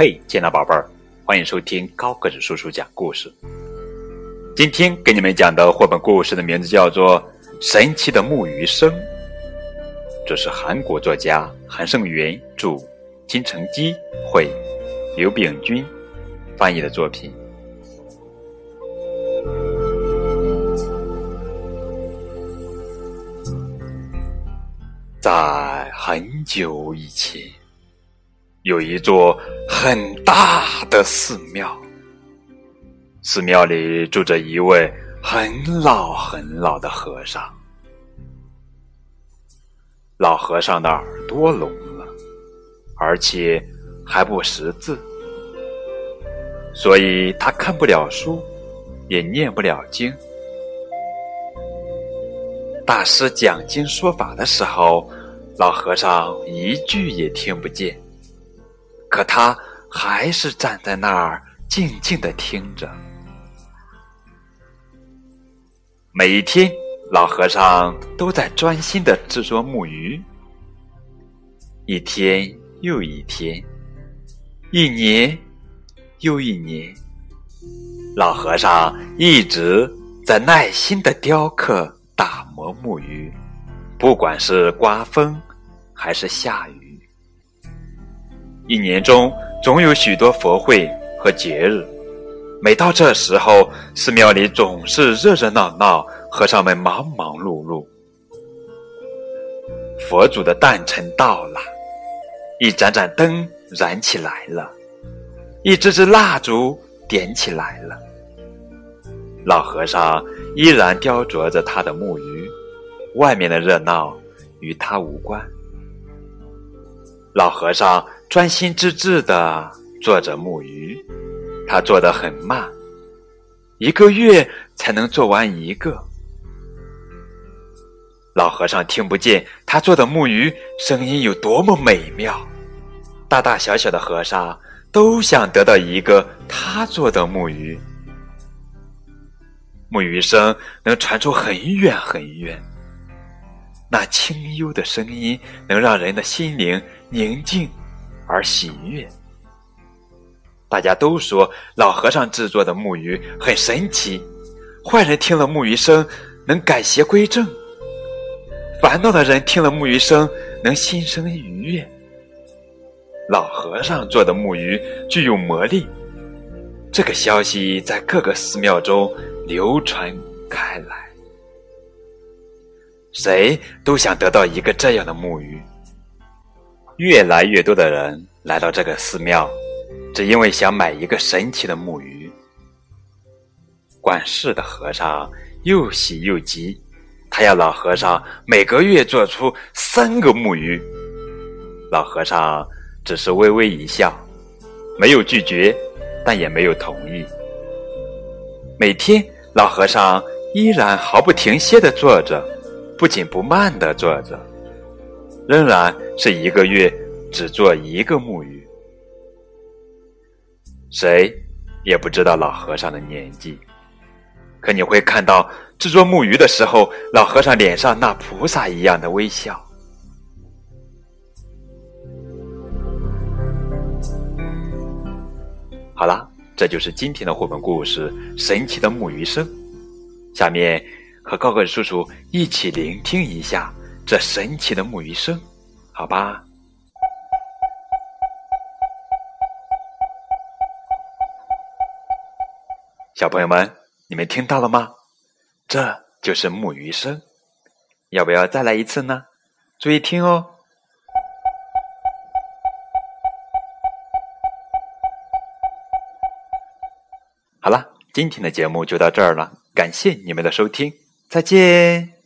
嘿，见到宝贝儿，欢迎收听高个子叔叔讲故事。今天给你们讲的绘本故事的名字叫做《神奇的木鱼声》，这是韩国作家韩胜元著，金成基绘，刘炳军翻译的作品。在很久以前，有一座很大的寺庙。寺庙里住着一位很老很老的和尚。老和尚的耳朵聋了，而且还不识字，所以他看不了书，也念不了经。大师讲经说法的时候，老和尚一句也听不见，可他还是站在那儿静静的听着。每一天，老和尚都在专心的制作木鱼。一天又一天，一年又一年，老和尚一直在耐心的雕刻。打磨木鱼，不管是刮风还是下雨，一年中总有许多佛会和节日。每到这时候，寺庙里总是热热闹闹，和尚们忙忙碌碌。佛祖的诞辰到了，一盏盏灯燃起来了，一支支蜡烛点起来了。老和尚依然雕琢着他的木鱼，外面的热闹与他无关。老和尚专心致志的做着木鱼，他做的很慢，一个月才能做完一个。老和尚听不见他做的木鱼声音有多么美妙，大大小小的和尚都想得到一个他做的木鱼。木鱼声能传出很远很远，那清幽的声音能让人的心灵宁静而喜悦。大家都说老和尚制作的木鱼很神奇，坏人听了木鱼声能改邪归正，烦恼的人听了木鱼声能心生愉悦。老和尚做的木鱼具有魔力，这个消息在各个寺庙中。流传开来，谁都想得到一个这样的木鱼。越来越多的人来到这个寺庙，只因为想买一个神奇的木鱼。管事的和尚又喜又急，他要老和尚每个月做出三个木鱼。老和尚只是微微一笑，没有拒绝，但也没有同意。每天。老和尚依然毫不停歇的坐着，不紧不慢的坐着，仍然是一个月只做一个木鱼。谁也不知道老和尚的年纪，可你会看到制作木鱼的时候，老和尚脸上那菩萨一样的微笑。好了。这就是今天的绘本故事《神奇的木鱼声》。下面和高个叔叔一起聆听一下这神奇的木鱼声，好吧？小朋友们，你们听到了吗？这就是木鱼声。要不要再来一次呢？注意听哦。好了，今天的节目就到这儿了，感谢你们的收听，再见。